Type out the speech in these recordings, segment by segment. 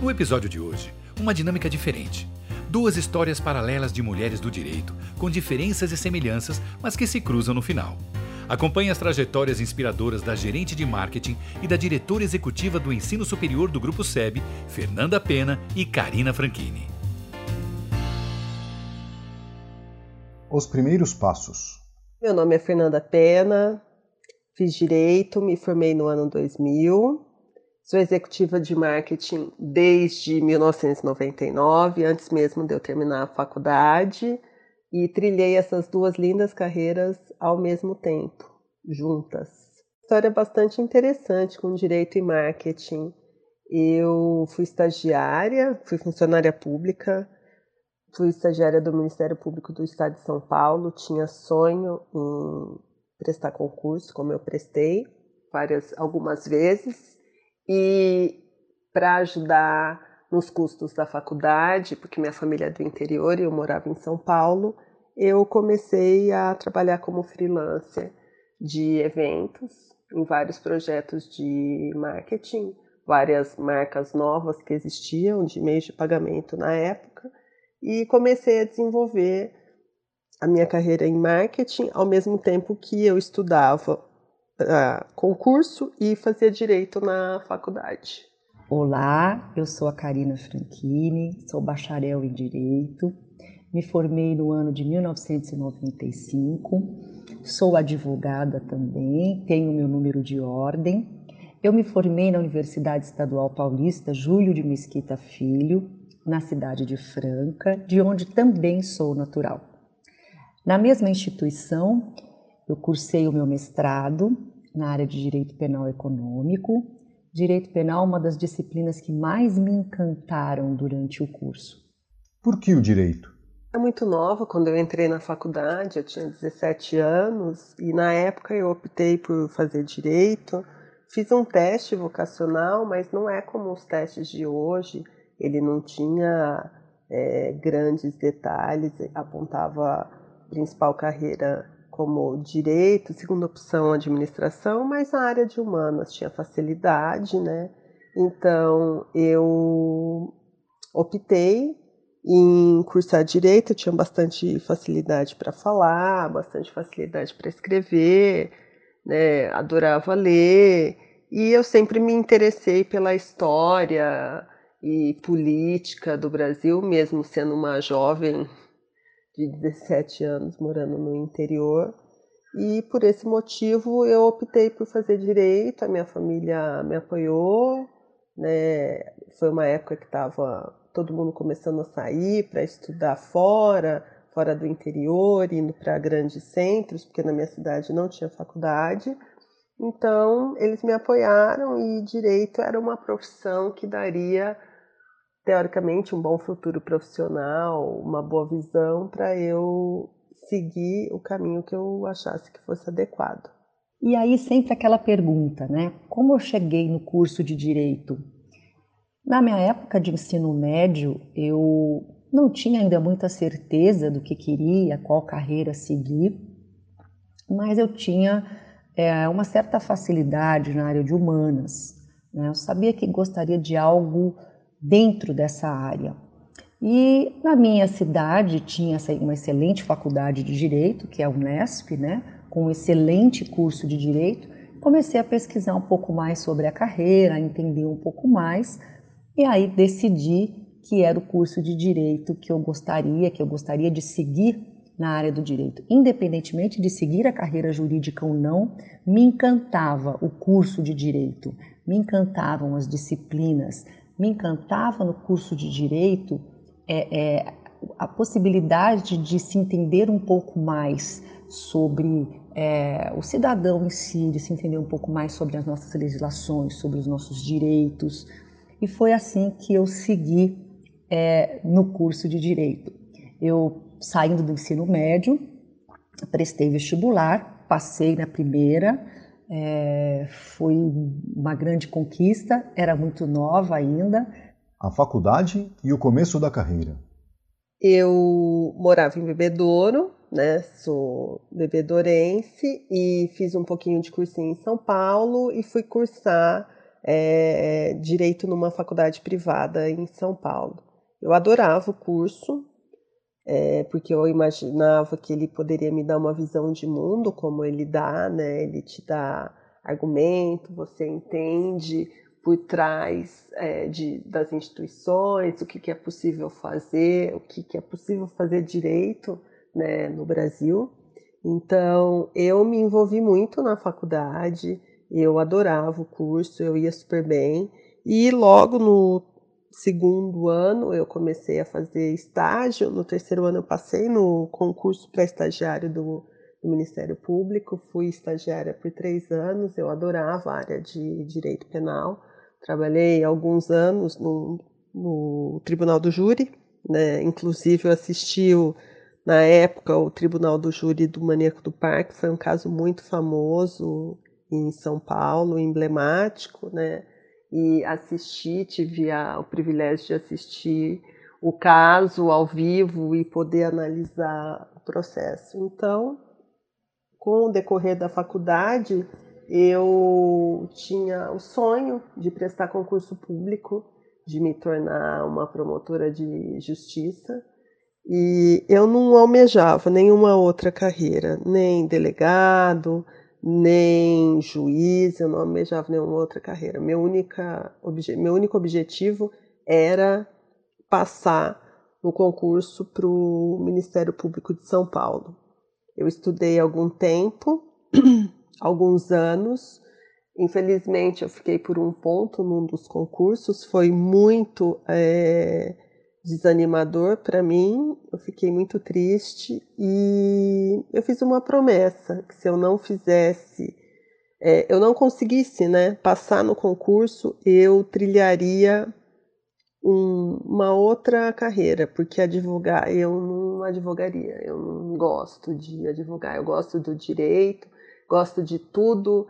No episódio de hoje, uma dinâmica diferente. Duas histórias paralelas de mulheres do direito, com diferenças e semelhanças, mas que se cruzam no final. Acompanhe as trajetórias inspiradoras da gerente de marketing e da diretora executiva do ensino superior do Grupo SEB, Fernanda Pena e Karina Franchini. Os primeiros passos. Meu nome é Fernanda Pena, fiz direito, me formei no ano 2000. Sou executiva de marketing desde 1999, antes mesmo de eu terminar a faculdade, e trilhei essas duas lindas carreiras ao mesmo tempo, juntas. História bastante interessante com direito e marketing. Eu fui estagiária, fui funcionária pública, fui estagiária do Ministério Público do Estado de São Paulo, tinha sonho em prestar concurso, como eu prestei várias algumas vezes e para ajudar nos custos da faculdade, porque minha família é do interior e eu morava em São Paulo, eu comecei a trabalhar como freelancer de eventos em vários projetos de marketing, várias marcas novas que existiam de meios de pagamento na época, e comecei a desenvolver a minha carreira em marketing ao mesmo tempo que eu estudava uh, concurso e fazia direito na faculdade. Olá, eu sou a Karina Franchini, sou bacharel em Direito, me formei no ano de 1995, sou advogada também, tenho meu número de ordem. Eu me formei na Universidade Estadual Paulista Júlio de Mesquita Filho, na cidade de Franca, de onde também sou natural. Na mesma instituição, eu cursei o meu mestrado na área de Direito Penal Econômico. Direito Penal, uma das disciplinas que mais me encantaram durante o curso. Por que o direito? É muito nova, quando eu entrei na faculdade, eu tinha 17 anos e na época eu optei por fazer direito. Fiz um teste vocacional, mas não é como os testes de hoje. Ele não tinha é, grandes detalhes, apontava a principal carreira como direito, segunda opção administração, mas a área de humanas tinha facilidade, né? Então eu optei em cursar direito, eu tinha bastante facilidade para falar, bastante facilidade para escrever, né? Adorava ler e eu sempre me interessei pela história e política do Brasil, mesmo sendo uma jovem de 17 anos morando no interior. E por esse motivo eu optei por fazer direito, a minha família me apoiou, né? Foi uma época que estava todo mundo começando a sair para estudar fora, fora do interior, indo para grandes centros, porque na minha cidade não tinha faculdade. Então, eles me apoiaram e direito era uma profissão que daria teoricamente um bom futuro profissional, uma boa visão para eu seguir o caminho que eu achasse que fosse adequado. E aí sempre aquela pergunta, né? Como eu cheguei no curso de direito? Na minha época de ensino médio, eu não tinha ainda muita certeza do que queria, qual carreira seguir, mas eu tinha é, uma certa facilidade na área de humanas. Né? Eu sabia que gostaria de algo dentro dessa área. E na minha cidade tinha uma excelente faculdade de direito, que é a Unesp, né, com um excelente curso de direito. Comecei a pesquisar um pouco mais sobre a carreira, a entender um pouco mais, e aí decidi que era o curso de direito que eu gostaria, que eu gostaria de seguir na área do direito. Independentemente de seguir a carreira jurídica ou não, me encantava o curso de direito, me encantavam as disciplinas, me encantava no curso de direito é, é, a possibilidade de se entender um pouco mais sobre é, o cidadão em si, de se entender um pouco mais sobre as nossas legislações, sobre os nossos direitos. E foi assim que eu segui é, no curso de direito. Eu, saindo do ensino médio, prestei vestibular, passei na primeira, é, foi uma grande conquista, era muito nova ainda. A faculdade e o começo da carreira. Eu morava em Bebedouro, né? Sou bebedorense e fiz um pouquinho de cursinho em São Paulo e fui cursar é, direito numa faculdade privada em São Paulo. Eu adorava o curso, é, porque eu imaginava que ele poderia me dar uma visão de mundo, como ele dá, né? Ele te dá argumento, você entende por trás é, de, das instituições, o que, que, é possível fazer, o que, que é possível fazer direito né, no Brasil. Então, eu me envolvi muito na faculdade, eu adorava o curso, eu ia super bem. E logo no segundo ano eu comecei a fazer estágio, no terceiro ano eu passei no concurso para estagiário do, do Ministério Público, fui estagiária por três anos, eu adorava a área de direito penal. Trabalhei alguns anos no, no Tribunal do Júri, né? inclusive eu assisti o, na época o Tribunal do Júri do Maníaco do Parque, foi um caso muito famoso em São Paulo, emblemático, né? E assisti, tive a, o privilégio de assistir o caso ao vivo e poder analisar o processo. Então, com o decorrer da faculdade, eu tinha o sonho de prestar concurso público, de me tornar uma promotora de justiça. E eu não almejava nenhuma outra carreira, nem delegado, nem juiz, eu não almejava nenhuma outra carreira. Meu, única, meu único objetivo era passar no concurso para o Ministério Público de São Paulo. Eu estudei algum tempo, alguns anos. Infelizmente, eu fiquei por um ponto num dos concursos. Foi muito é, desanimador para mim. Eu fiquei muito triste e eu fiz uma promessa que se eu não fizesse, é, eu não conseguisse, né, passar no concurso, eu trilharia um, uma outra carreira, porque advogar eu não advogaria. Eu não gosto de advogar. Eu gosto do direito gosto de tudo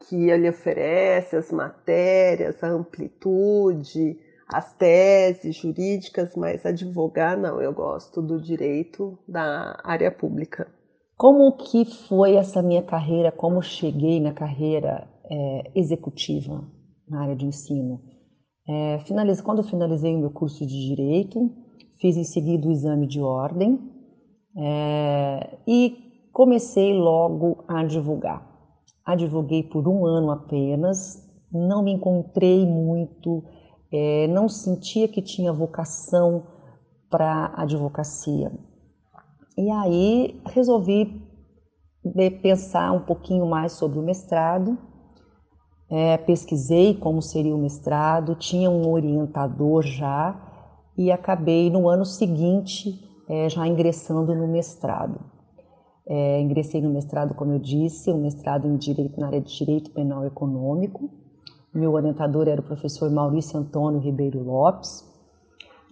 que ele oferece, as matérias, a amplitude, as teses jurídicas, mas advogar não, eu gosto do direito da área pública. Como que foi essa minha carreira, como cheguei na carreira é, executiva na área de ensino? É, finalize, quando eu finalizei o meu curso de Direito, fiz em seguida o exame de ordem é, e comecei logo a divulgar. Advoguei por um ano apenas, não me encontrei muito, é, não sentia que tinha vocação para advocacia. E aí resolvi pensar um pouquinho mais sobre o mestrado. É, pesquisei como seria o mestrado, tinha um orientador já e acabei no ano seguinte é, já ingressando no mestrado. É, ingressei no mestrado, como eu disse, um mestrado em direito na área de direito penal econômico. Meu orientador era o professor Maurício Antônio Ribeiro Lopes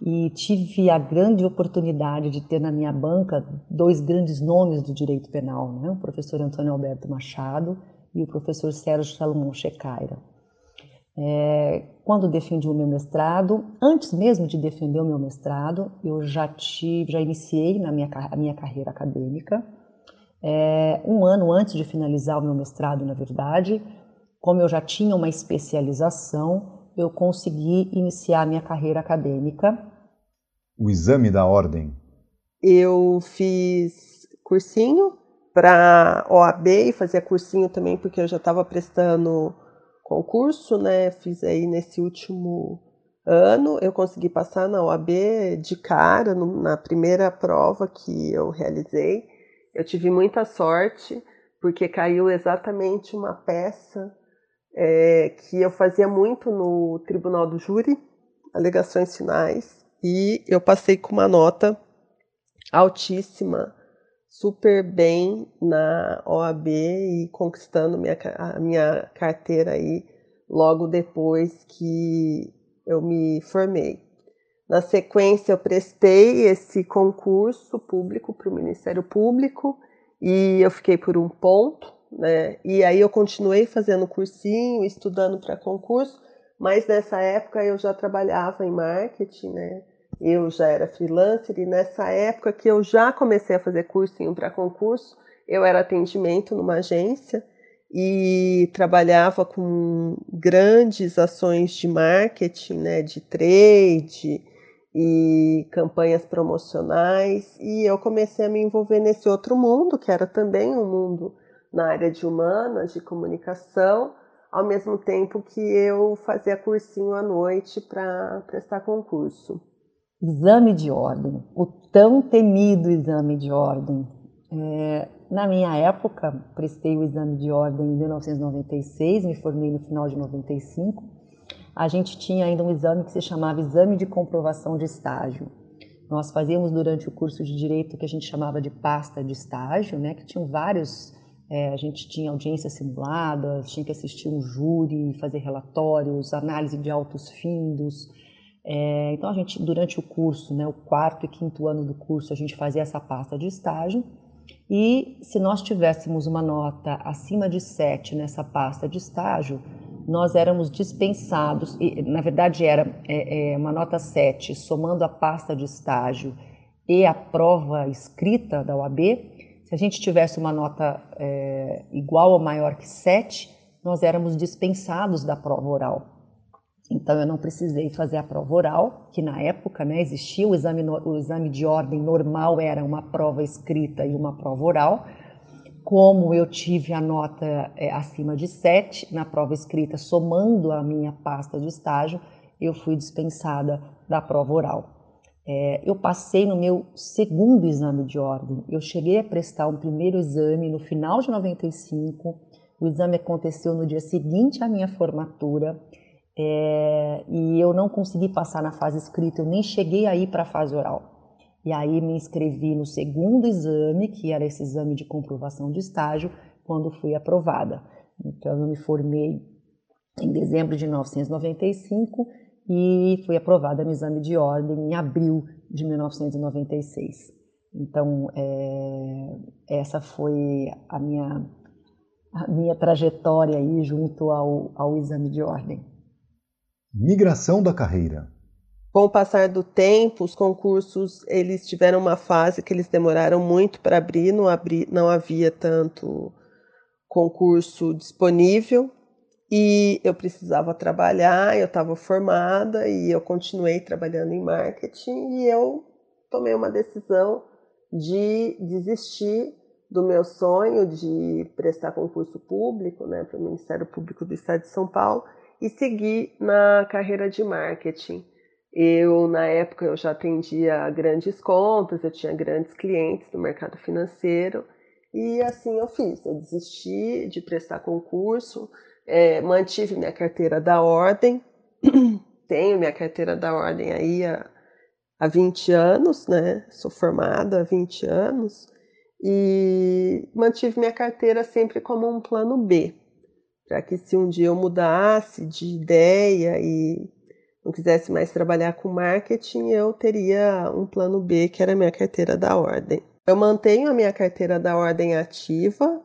e tive a grande oportunidade de ter na minha banca dois grandes nomes do direito penal, né? o professor Antônio Alberto Machado e o professor Sérgio Salomão Checaira. É, quando defendi o meu mestrado, antes mesmo de defender o meu mestrado, eu já tive, já iniciei na minha, a minha carreira acadêmica é, um ano antes de finalizar o meu mestrado, na verdade, como eu já tinha uma especialização, eu consegui iniciar minha carreira acadêmica. O exame da ordem. Eu fiz cursinho para OAB e fazia cursinho também porque eu já estava prestando concurso, né? Fiz aí nesse último ano, eu consegui passar na OAB de cara, no, na primeira prova que eu realizei. Eu tive muita sorte, porque caiu exatamente uma peça é, que eu fazia muito no Tribunal do Júri, alegações finais, e eu passei com uma nota altíssima, super bem na OAB e conquistando minha, a minha carteira aí logo depois que eu me formei. Na sequência, eu prestei esse concurso público para o Ministério Público e eu fiquei por um ponto, né? E aí eu continuei fazendo cursinho, estudando para concurso, mas nessa época eu já trabalhava em marketing, né? Eu já era freelancer e nessa época que eu já comecei a fazer cursinho para concurso, eu era atendimento numa agência e trabalhava com grandes ações de marketing, né, de trade e campanhas promocionais, e eu comecei a me envolver nesse outro mundo, que era também um mundo na área de humanas, de comunicação, ao mesmo tempo que eu fazia cursinho à noite para prestar concurso. Exame de ordem, o tão temido exame de ordem. É, na minha época, prestei o exame de ordem em 1996, me formei no final de 95. A gente tinha ainda um exame que se chamava Exame de Comprovação de Estágio. Nós fazíamos durante o curso de Direito o que a gente chamava de pasta de estágio, né, que tinham vários é, a gente tinha audiência simulada, tinha que assistir um júri, fazer relatórios, análise de altos findos. É, então a gente, durante o curso, né, o quarto e quinto ano do curso, a gente fazia essa pasta de estágio. E se nós tivéssemos uma nota acima de 7 nessa pasta de estágio, nós éramos dispensados, e, na verdade era é, é, uma nota 7, somando a pasta de estágio e a prova escrita da OAB, se a gente tivesse uma nota é, igual ou maior que 7, nós éramos dispensados da prova oral. Então eu não precisei fazer a prova oral, que na época né, existia o exame, o exame de ordem normal, era uma prova escrita e uma prova oral. Como eu tive a nota é, acima de 7 na prova escrita, somando a minha pasta de estágio, eu fui dispensada da prova oral. É, eu passei no meu segundo exame de ordem. Eu cheguei a prestar um primeiro exame no final de 95. O exame aconteceu no dia seguinte à minha formatura. É, e eu não consegui passar na fase escrita, eu nem cheguei aí para a fase oral. E aí me inscrevi no segundo exame, que era esse exame de comprovação de estágio, quando fui aprovada. Então eu me formei em dezembro de 1995 e fui aprovada no exame de ordem em abril de 1996. Então, é, essa foi a minha, a minha trajetória aí junto ao, ao exame de ordem. Migração da carreira. Com o passar do tempo, os concursos eles tiveram uma fase que eles demoraram muito para abrir, não, abri, não havia tanto concurso disponível e eu precisava trabalhar, eu estava formada e eu continuei trabalhando em marketing e eu tomei uma decisão de desistir do meu sonho de prestar concurso público né, para o Ministério Público do Estado de São Paulo e seguir na carreira de marketing. Eu, na época, eu já atendia grandes contas, eu tinha grandes clientes no mercado financeiro e assim eu fiz. Eu desisti de prestar concurso, é, mantive minha carteira da ordem, tenho minha carteira da ordem aí há, há 20 anos, né? Sou formada há 20 anos e mantive minha carteira sempre como um plano B, para que se um dia eu mudasse de ideia e não quisesse mais trabalhar com marketing, eu teria um plano B, que era minha carteira da ordem. Eu mantenho a minha carteira da ordem ativa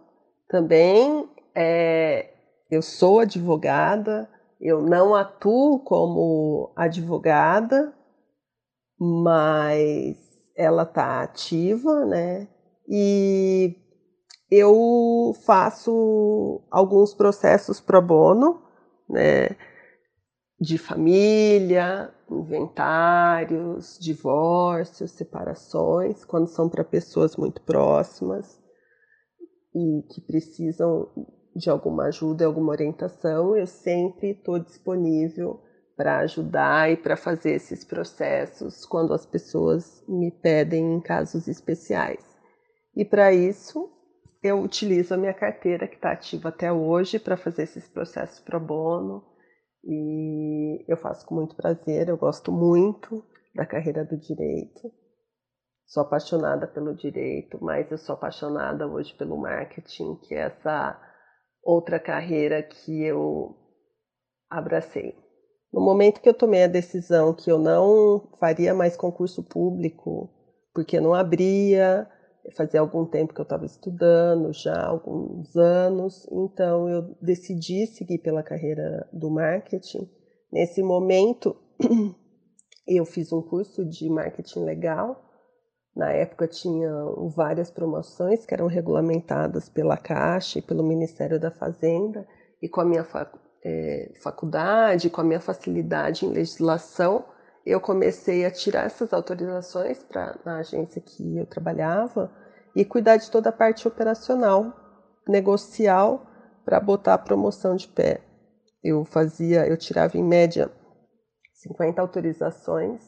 também. É, eu sou advogada, eu não atuo como advogada, mas ela está ativa, né? E eu faço alguns processos pro bono, né? De família, inventários, divórcios, separações, quando são para pessoas muito próximas e que precisam de alguma ajuda, alguma orientação, eu sempre estou disponível para ajudar e para fazer esses processos quando as pessoas me pedem em casos especiais. E para isso, eu utilizo a minha carteira que está ativa até hoje para fazer esses processos pro bono e eu faço com muito prazer, eu gosto muito da carreira do direito. Sou apaixonada pelo direito, mas eu sou apaixonada hoje pelo marketing, que é essa outra carreira que eu abracei. No momento que eu tomei a decisão que eu não faria mais concurso público, porque não abria, fazia algum tempo que eu estava estudando, já alguns anos, então eu decidi seguir pela carreira do marketing. Nesse momento, eu fiz um curso de marketing legal Na época tinha várias promoções que eram regulamentadas pela Caixa e pelo Ministério da Fazenda, e com a minha é, faculdade, com a minha facilidade em legislação, eu comecei a tirar essas autorizações pra, na agência que eu trabalhava e cuidar de toda a parte operacional, negocial, para botar a promoção de pé. Eu fazia, eu tirava em média 50 autorizações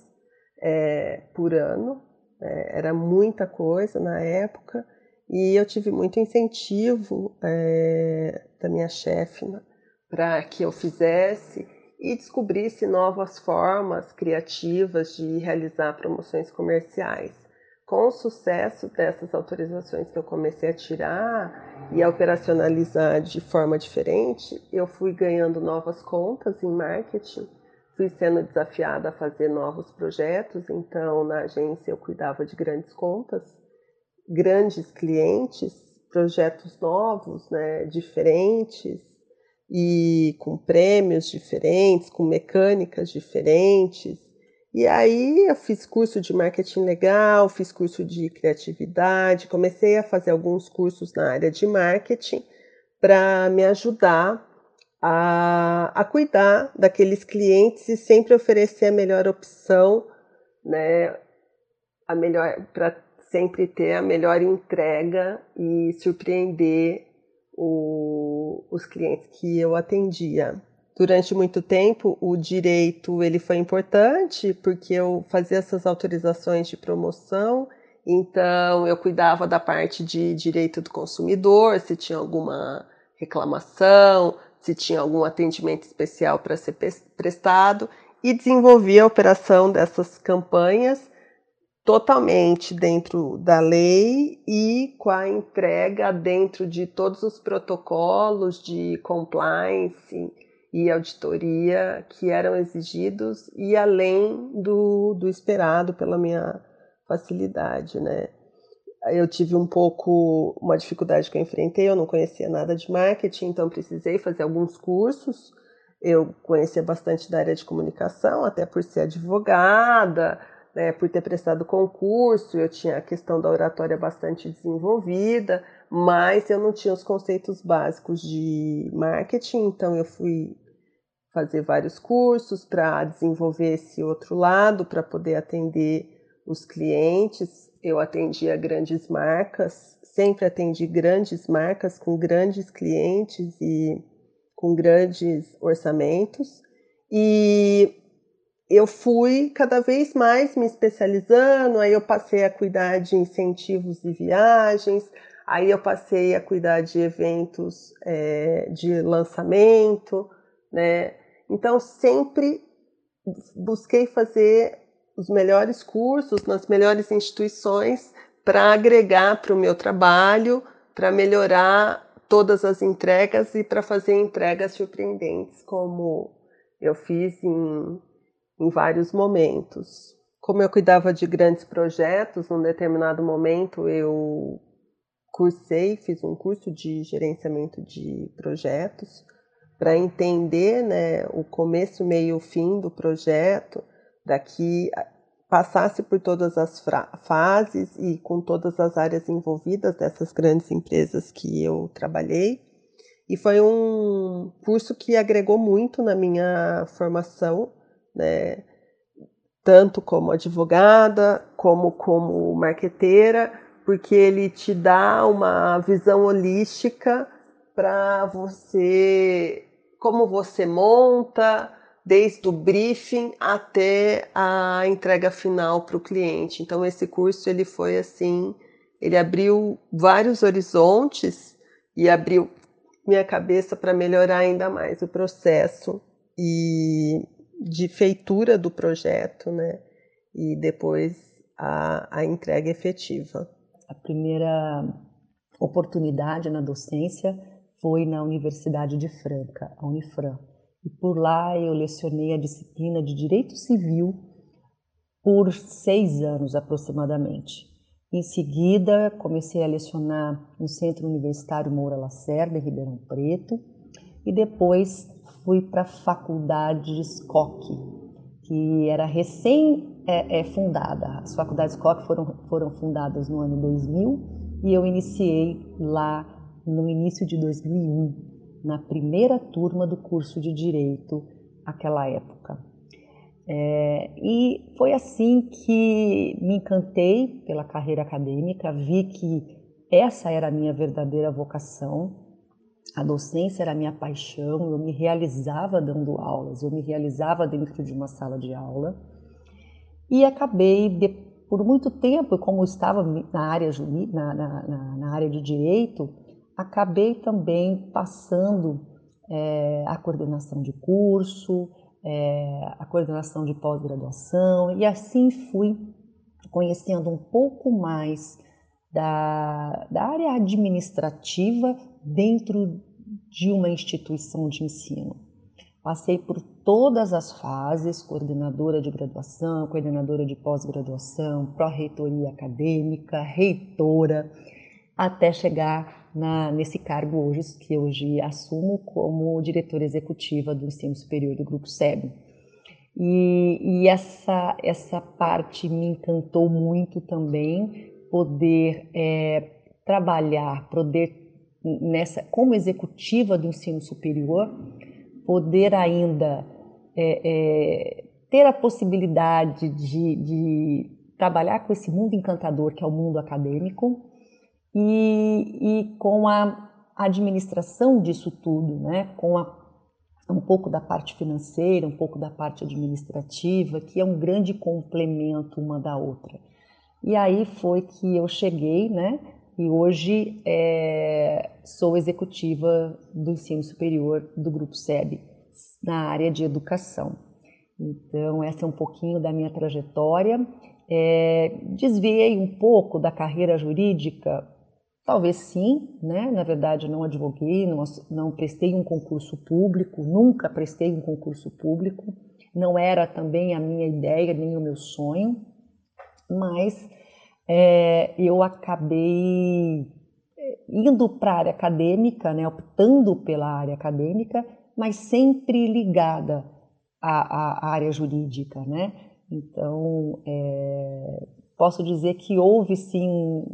é, por ano, é, era muita coisa na época, e eu tive muito incentivo é, da minha chefe né, para que eu fizesse e descobrisse novas formas criativas de realizar promoções comerciais. Com o sucesso dessas autorizações que eu comecei a tirar e a operacionalizar de forma diferente, eu fui ganhando novas contas em marketing, fui sendo desafiada a fazer novos projetos, então na agência eu cuidava de grandes contas, grandes clientes, projetos novos, né, diferentes, e com prêmios diferentes, com mecânicas diferentes. E aí eu fiz curso de marketing legal, fiz curso de criatividade, comecei a fazer alguns cursos na área de marketing para me ajudar a, a cuidar daqueles clientes e sempre oferecer a melhor opção, né, a melhor para sempre ter a melhor entrega e surpreender o, os clientes que eu atendia. Durante muito tempo, o direito ele foi importante porque eu fazia essas autorizações de promoção, então eu cuidava da parte de direito do consumidor, se tinha alguma reclamação, se tinha algum atendimento especial para ser prestado e desenvolvia a operação dessas campanhas totalmente dentro da lei e com a entrega dentro de todos os protocolos de compliance e auditoria que eram exigidos e além do, do esperado pela minha facilidade, né? Eu tive um pouco uma dificuldade que eu enfrentei, eu não conhecia nada de marketing, então precisei fazer alguns cursos. Eu conhecia bastante da área de comunicação, até por ser advogada, né, por ter prestado concurso, eu tinha a questão da oratória bastante desenvolvida, mas eu não tinha os conceitos básicos de marketing, então eu fui fazer vários cursos para desenvolver esse outro lado, para poder atender os clientes. Eu atendia grandes marcas, sempre atendi grandes marcas com grandes clientes e com grandes orçamentos. E eu fui cada vez mais me especializando, aí eu passei a cuidar de incentivos e viagens, aí eu passei a cuidar de eventos é, de lançamento, né? Então sempre busquei fazer os melhores cursos nas melhores instituições para agregar para o meu trabalho, para melhorar todas as entregas e para fazer entregas surpreendentes, como eu fiz em em vários momentos. Como eu cuidava de grandes projetos, num determinado momento eu cursei, fiz um curso de gerenciamento de projetos para entender né, o começo, meio e fim do projeto, para que passasse por todas as fases e com todas as áreas envolvidas dessas grandes empresas que eu trabalhei. E foi um curso que agregou muito na minha formação, né? tanto como advogada, como como marqueteira, porque ele te dá uma visão holística para você, como você monta, desde o briefing até a entrega final para o cliente. Então esse curso ele foi assim, ele abriu vários horizontes e abriu minha cabeça para melhorar ainda mais o processo e de feitura do projeto, né? E depois a, a entrega efetiva. A primeira oportunidade na docência foi na Universidade de Franca, a Unifran. E por lá eu lecionei a disciplina de Direito Civil por seis anos aproximadamente. Em seguida, comecei a lecionar no Centro Universitário Moura Lacerda, em Ribeirão Preto, e depois fui para a faculdade de Skock, que era recém é, é. As faculdades Koch foram, foram fundadas no ano 2000 e eu iniciei lá no início de 2001, na primeira turma do curso de Direito, aquela época. É, e foi assim que me encantei pela carreira acadêmica, vi que essa era a minha verdadeira vocação, a docência era a minha paixão, eu me realizava dando aulas, eu me realizava dentro de uma sala de aula e acabei, de, por muito tempo, como estava na área, na, na, na área de direito, acabei também passando é, a coordenação de curso, é, a coordenação de pós-graduação e assim fui conhecendo um pouco mais da, da área administrativa dentro de uma instituição de ensino. Passei por todas as fases, coordenadora de graduação, coordenadora de pós-graduação, pró-reitoria acadêmica, reitora, até chegar na, nesse cargo hoje, que hoje assumo como diretora executiva do ensino superior do Grupo SEB. E, e essa, essa parte me encantou muito também, poder é, trabalhar, poder nessa como executiva do ensino superior, poder ainda é, é, ter a possibilidade de, de, trabalhar com esse mundo encantador que é o mundo acadêmico e, e com a administração disso tudo, né? com a, um pouco da parte financeira, um pouco da parte administrativa, que é um grande complemento uma da outra. E aí foi que eu cheguei, né? E hoje é, sou executiva do ensino superior do Grupo SEB, na área de educação. Então, essa é um pouquinho da minha trajetória. É, desviei um pouco da carreira jurídica, talvez sim, né? Na verdade, não advoguei, não, não prestei um concurso público, nunca prestei um concurso público, não era também a minha ideia nem o meu sonho mas é, eu acabei é, indo para a área acadêmica, né, optando pela área acadêmica, mas sempre ligada à, à área jurídica, né? Então, é, posso dizer que houve sim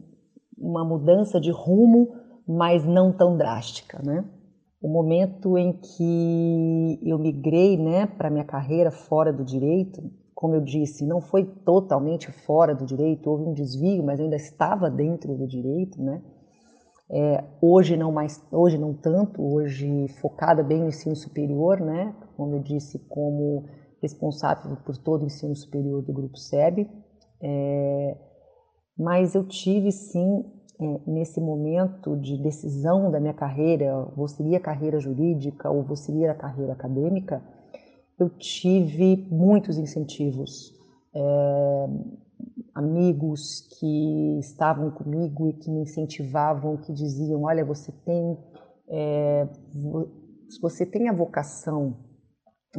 uma mudança de rumo, mas não tão drástica, né? O momento em que eu migrei, né, para minha carreira fora do direito, como eu disse, não foi totalmente fora do direito, houve um desvio, mas ainda estava dentro do direito, né? É, hoje não mais, hoje não tanto, hoje focada bem no ensino superior, né? Como eu disse, como responsável por todo o ensino superior do grupo SEB. É, mas eu tive sim é, nesse momento de decisão da minha carreira, vou seguir a carreira jurídica ou vou seguir a carreira acadêmica, eu tive muitos incentivos. É, amigos que estavam comigo e que me incentivavam, que diziam: Olha, você tem, é, você tem a vocação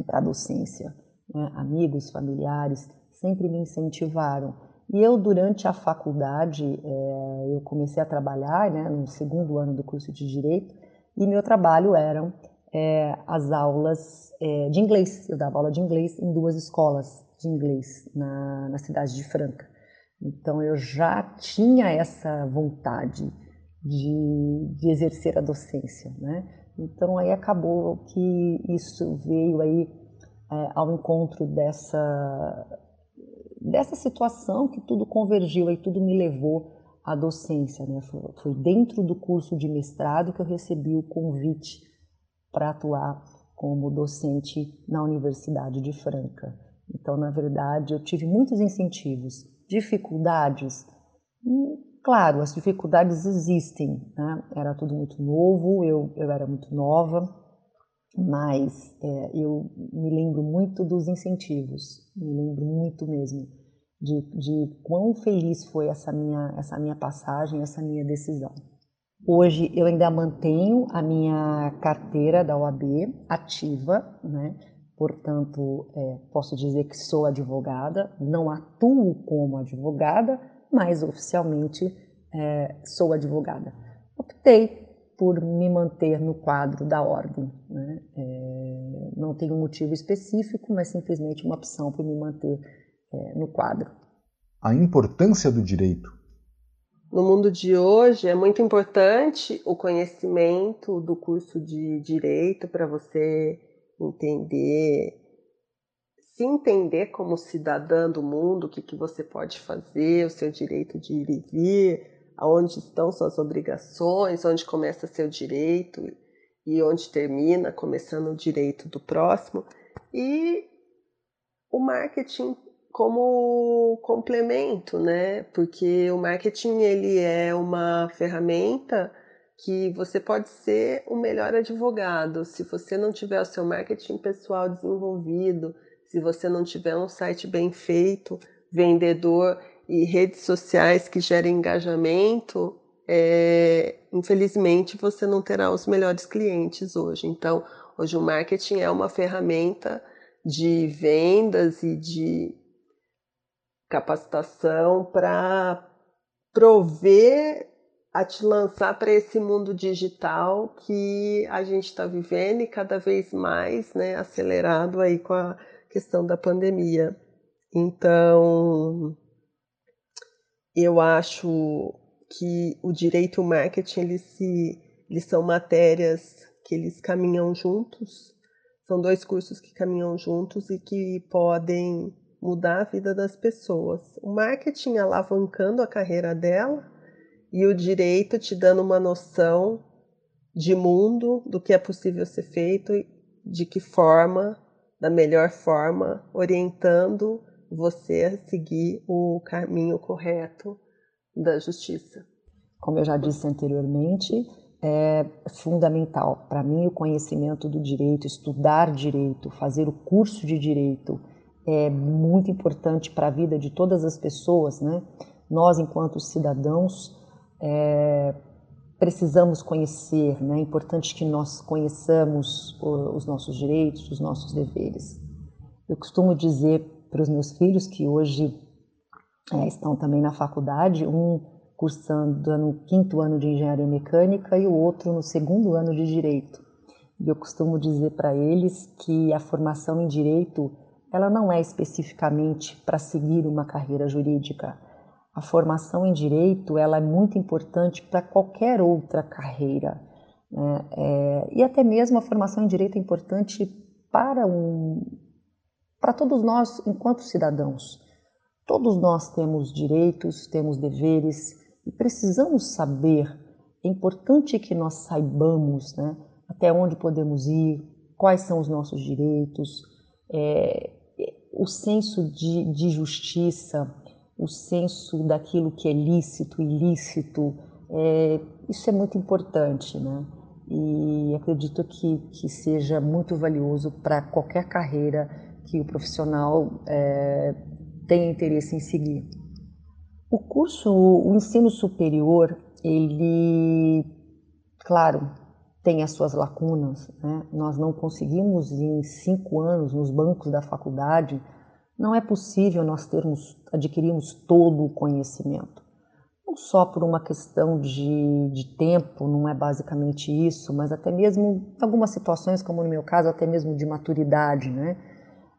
para a docência. Né? Amigos, familiares sempre me incentivaram. E eu, durante a faculdade, é, eu comecei a trabalhar né, no segundo ano do curso de Direito e meu trabalho eram é, as aulas é, de inglês. Eu dava aula de inglês em duas escolas de inglês na, na cidade de Franca. Então eu já tinha essa vontade de, de exercer a docência, né? Então aí acabou que isso veio aí é, ao encontro dessa dessa situação que tudo convergiu e tudo me levou à docência, né? Foi, dentro do curso de mestrado que eu recebi o convite para atuar como docente na Universidade de Franca. Então, na verdade, eu tive muitos incentivos. Dificuldades? Claro, as dificuldades existem. Né? Era tudo muito novo, eu, eu era muito nova, mas é, eu me lembro muito dos incentivos, me lembro muito mesmo de, de quão feliz foi essa minha, essa minha passagem, essa minha decisão. Hoje eu ainda mantenho a minha carteira da OAB ativa, né? portanto, é, posso dizer que sou advogada, não atuo como advogada, mas oficialmente é, sou advogada. Optei por me manter no quadro da ordem. Né? É, não tem um motivo específico, mas simplesmente uma opção para me manter é, no quadro. A importância do direito. No mundo de hoje é muito importante o conhecimento do curso de direito para você entender, se entender como cidadã do mundo, o que, que você pode fazer, o seu direito de ir e vir, aonde estão suas obrigações, onde começa seu direito e onde termina, começando o direito do próximo. E o marketing como complemento, né? Porque o marketing ele é uma ferramenta que você pode ser o melhor advogado se você não tiver o seu marketing pessoal desenvolvido, se você não tiver um site bem feito, vendedor e redes sociais que gerem engajamento, é, infelizmente você não terá os melhores clientes hoje. Então, hoje o marketing é uma ferramenta de vendas e de capacitação para prover a te lançar para esse mundo digital que a gente está vivendo e cada vez mais né, acelerado aí com a questão da pandemia. Então, eu acho que o direito e o marketing eles, se, eles são matérias que eles caminham juntos, são dois cursos que caminham juntos e que podem mudar a vida das pessoas. O marketing alavancando a carreira dela e o direito te dando uma noção de mundo, do que é possível ser feito, de que forma, da melhor forma, orientando você seguir o caminho correto da justiça. Como eu já disse anteriormente, é fundamental para mim o conhecimento do direito, estudar direito, fazer o curso de direito é muito importante para a vida de todas as pessoas, né? Nós, enquanto cidadãos, é, precisamos conhecer, né? É importante que nós conheçamos os nossos direitos, os nossos deveres. Eu costumo dizer para os meus filhos que hoje é, estão também na faculdade, um cursando no quinto ano de engenharia mecânica e o outro no segundo ano de direito. E eu costumo dizer para eles que a formação em direito ela não é especificamente para seguir uma carreira jurídica. A formação em direito ela é muito importante para qualquer outra carreira. Né? É, e até mesmo a formação em direito é importante para, um, para todos nós enquanto cidadãos. Todos nós temos direitos, temos deveres e precisamos saber. É importante que nós saibamos né, até onde podemos ir, quais são os nossos direitos, é, o senso de, de justiça, o senso daquilo que é lícito, ilícito, é, isso é muito importante, né? E acredito que, que seja muito valioso para qualquer carreira que o profissional é, tenha interesse em seguir. O curso, o ensino superior, ele, claro, tem as suas lacunas. Né? Nós não conseguimos em cinco anos nos bancos da faculdade, não é possível nós termos, adquirirmos todo o conhecimento. Não só por uma questão de, de tempo, não é basicamente isso, mas até mesmo algumas situações, como no meu caso, até mesmo de maturidade, né?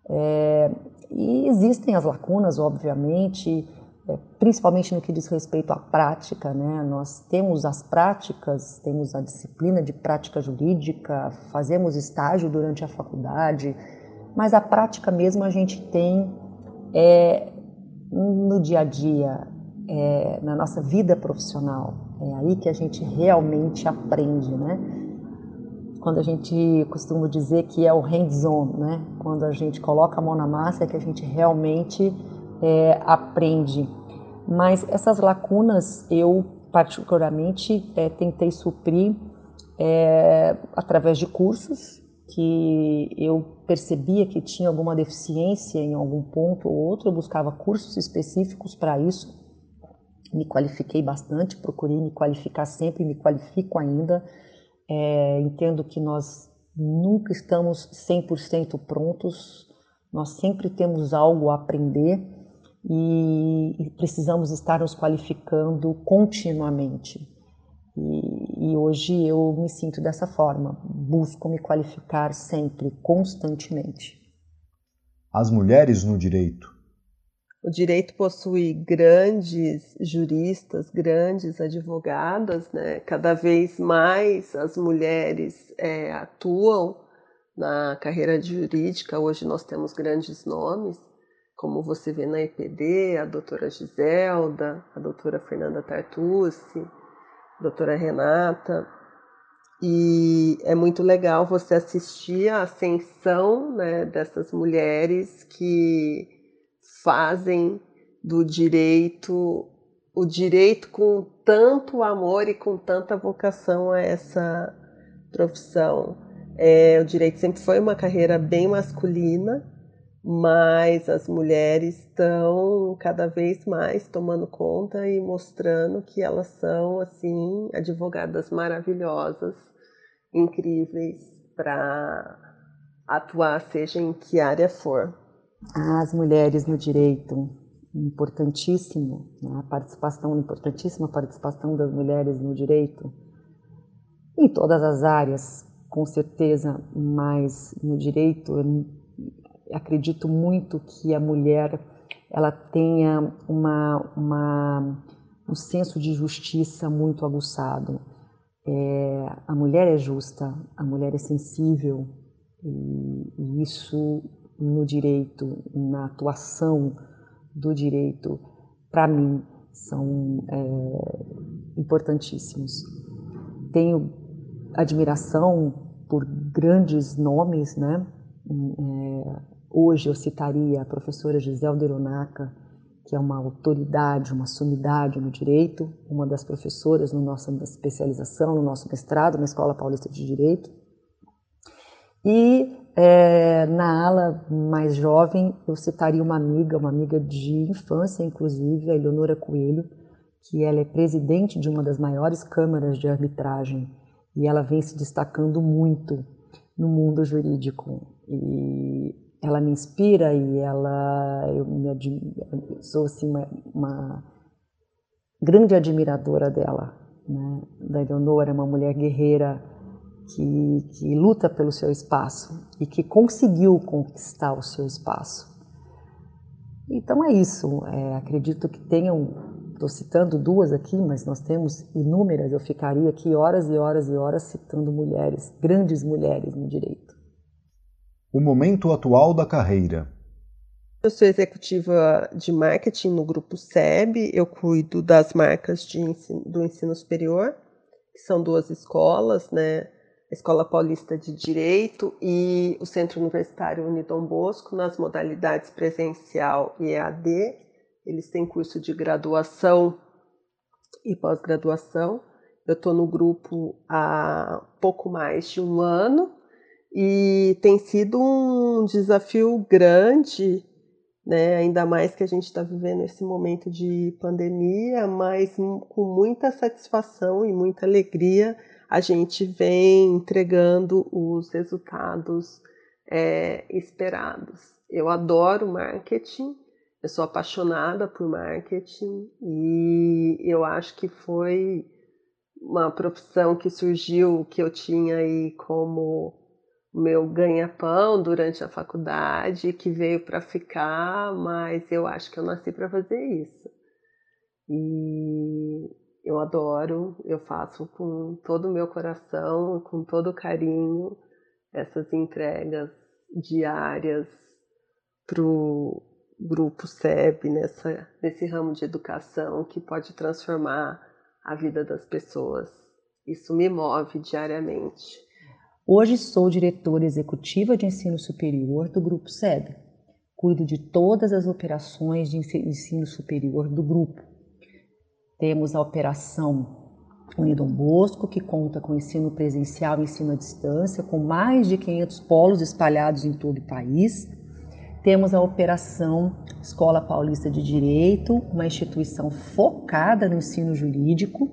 É, e existem as lacunas, obviamente, é, principalmente no que diz respeito à prática, né? Nós temos as práticas, temos a disciplina de prática jurídica, fazemos estágio durante a faculdade, mas a prática mesmo a gente tem é, no dia a dia, é, na nossa vida profissional. É aí que a gente realmente aprende, né? Quando a gente costuma dizer que é o hands-on, né? Quando a gente coloca a mão na massa é que a gente realmente é, aprende. Mas essas lacunas eu particularmente é, tentei suprir é, através de cursos que eu percebia que tinha alguma deficiência em algum ponto ou outro, eu buscava cursos específicos para isso. Me qualifiquei bastante, procurei me qualificar sempre, me qualifico ainda. É, entendo que nós nunca estamos 100% prontos, nós sempre temos algo a aprender e, e precisamos estar nos qualificando continuamente. E e hoje eu me sinto dessa forma, busco me qualificar sempre, constantemente. As mulheres no direito. O direito possui grandes juristas, grandes advogadas, né? cada vez mais as mulheres é, atuam na carreira jurídica. Hoje nós temos grandes nomes, como você vê na EPD, a doutora Giselda, a doutora Fernanda Tartucci, a doutora Renata. E é muito legal você assistir a ascensão né, dessas mulheres que fazem do direito o direito com tanto amor e com tanta vocação a essa profissão. É, o direito sempre foi uma carreira bem masculina, mas as mulheres estão cada vez mais tomando conta e mostrando que elas são assim advogadas maravilhosas, incríveis para atuar seja em que área for. As mulheres no direito, importantíssimo, né? a participação, importantíssima participação das mulheres no direito, em todas as áreas, com certeza, mas no direito acredito muito que a mulher ela tenha uma, uma, um senso de justiça muito aguçado. É, a mulher é justa, a mulher é sensível e, e isso no direito, na atuação do direito, para mim, são é, importantíssimos. Tenho admiração por grandes nomes, né? É, Hoje eu citaria a professora Gisele Deronaca, que é uma autoridade, uma sumidade no direito, uma das professoras no nossa especialização, no nosso mestrado na Escola Paulista de Direito. E é, na ala mais jovem, eu citaria uma amiga, uma amiga de infância, inclusive, a Eleonora Coelho, que ela é presidente de uma das maiores câmaras de arbitragem e ela vem se destacando muito no mundo jurídico. E ela me inspira e ela eu, me sou assim uma, uma, grande admiradora dela né? da Eleonora uma mulher guerreira que, que luta pelo seu espaço e que conseguiu conquistar o seu espaço então é isso é, acredito que tenham estou citando duas aqui mas nós temos inúmeras eu ficaria aqui horas e horas e horas citando mulheres grandes mulheres no direito o momento atual da carreira. Eu sou executiva de marketing no grupo SEB, eu cuido das marcas ensino, do ensino superior, que são duas escolas, né? Escola Paulista de Direito e o Centro Universitário Unidom Bosco, nas modalidades presencial e EAD. Eles têm curso de graduação e pós-graduação. Eu estou no grupo há pouco mais de um ano e tem sido um desafio grande, né? ainda mais que a gente está vivendo esse momento de pandemia, mas com muita satisfação e muita alegria a gente vem entregando os resultados é, esperados. Eu adoro marketing, eu sou apaixonada por marketing e eu acho que foi uma profissão que surgiu que eu tinha aí como meu ganha-pão durante a faculdade, que veio para ficar, mas eu acho que eu nasci para fazer isso. E eu adoro, eu faço com todo o meu coração, com todo o carinho, essas entregas diárias para o grupo SEB nessa, nesse ramo de educação que pode transformar a vida das pessoas. Isso me move diariamente. Hoje sou diretora executiva de ensino superior do Grupo SEB. Cuido de todas as operações de ensino superior do grupo. Temos a operação Unidom Bosco, que conta com ensino presencial e ensino à distância, com mais de 500 polos espalhados em todo o país. Temos a operação Escola Paulista de Direito, uma instituição focada no ensino jurídico,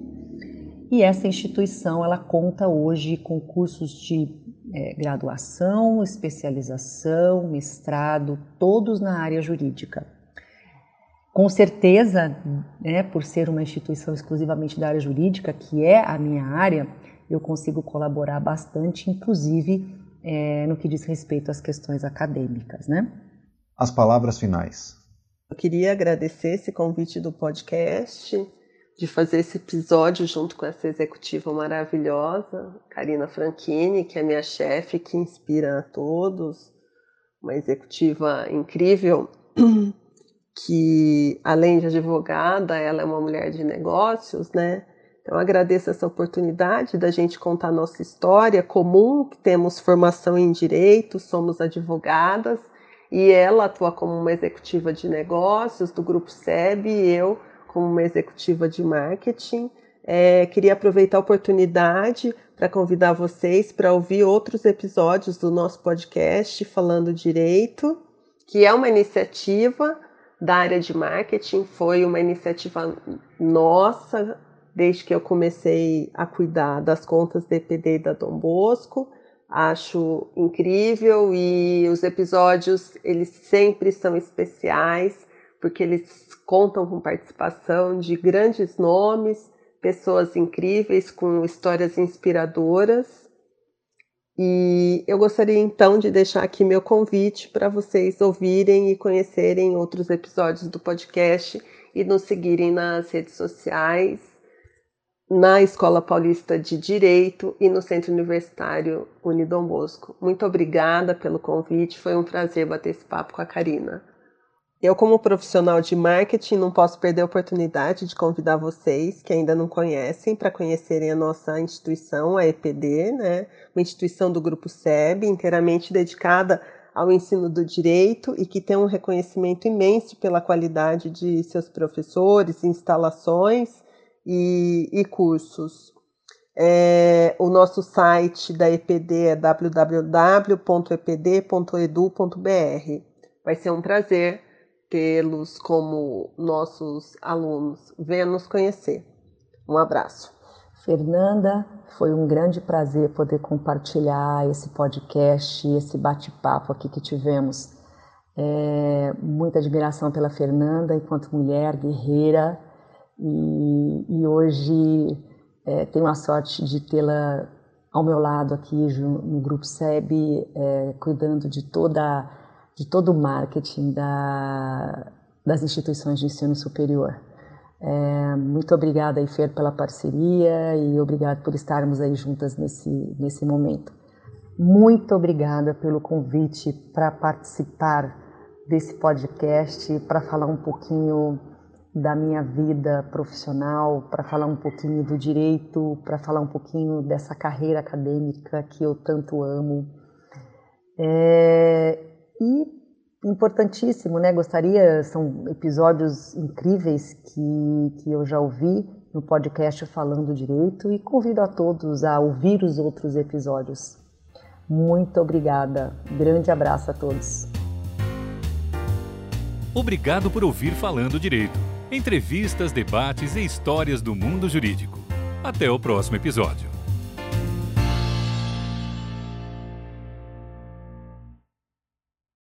e essa instituição ela conta hoje com cursos de é, graduação, especialização, mestrado, todos na área jurídica. Com certeza, né, por ser uma instituição exclusivamente da área jurídica, que é a minha área, eu consigo colaborar bastante, inclusive é, no que diz respeito às questões acadêmicas, né? As palavras finais. Eu queria agradecer esse convite do podcast, de fazer esse episódio junto com essa executiva maravilhosa, Karina Franchini, que é minha chefe, que inspira a todos, uma executiva incrível, que além de advogada, ela é uma mulher de negócios, né? Então agradeço essa oportunidade da gente contar nossa história comum, que temos formação em direito, somos advogadas, e ela atua como uma executiva de negócios do grupo SEB e eu como uma executiva de marketing. É, queria aproveitar a oportunidade para convidar vocês para ouvir outros episódios do nosso podcast Falando Direito, que é uma iniciativa da área de marketing, foi uma iniciativa nossa desde que eu comecei a cuidar das contas e da Dom Bosco. Acho incrível e os episódios eles sempre são especiais porque eles contam com participação de grandes nomes, pessoas incríveis com histórias inspiradoras. E eu gostaria então de deixar aqui meu convite para vocês ouvirem e conhecerem outros episódios do podcast e nos seguirem nas redes sociais, na Escola Paulista de Direito e no Centro Universitário Unidom Bosco. Muito obrigada pelo convite, foi um prazer bater esse papo com a Karina. Eu, como profissional de marketing, não posso perder a oportunidade de convidar vocês que ainda não conhecem para conhecerem a nossa instituição, a EPD, né? uma instituição do Grupo SEB, inteiramente dedicada ao ensino do direito e que tem um reconhecimento imenso pela qualidade de seus professores, instalações e, e cursos. É, o nosso site da EPD é www.epd.edu.br. Vai ser um prazer tê-los como nossos alunos. Venha nos conhecer. Um abraço. Fernanda, foi um grande prazer poder compartilhar esse podcast, esse bate-papo aqui que tivemos. É, muita admiração pela Fernanda enquanto mulher guerreira e, e hoje é, tenho a sorte de tê-la ao meu lado aqui no Grupo SEB, é, cuidando de toda de todo o marketing da, das instituições de ensino superior. É, muito obrigada, Ifer, pela parceria e obrigado por estarmos aí juntas nesse, nesse momento. Muito obrigada pelo convite para participar desse podcast, para falar um pouquinho da minha vida profissional, para falar um pouquinho do direito, para falar um pouquinho dessa carreira acadêmica que eu tanto amo. É, e importantíssimo, né? Gostaria, são episódios incríveis que, que eu já ouvi no podcast Falando Direito e convido a todos a ouvir os outros episódios. Muito obrigada. Grande abraço a todos. Obrigado por ouvir Falando Direito. Entrevistas, debates e histórias do mundo jurídico. Até o próximo episódio.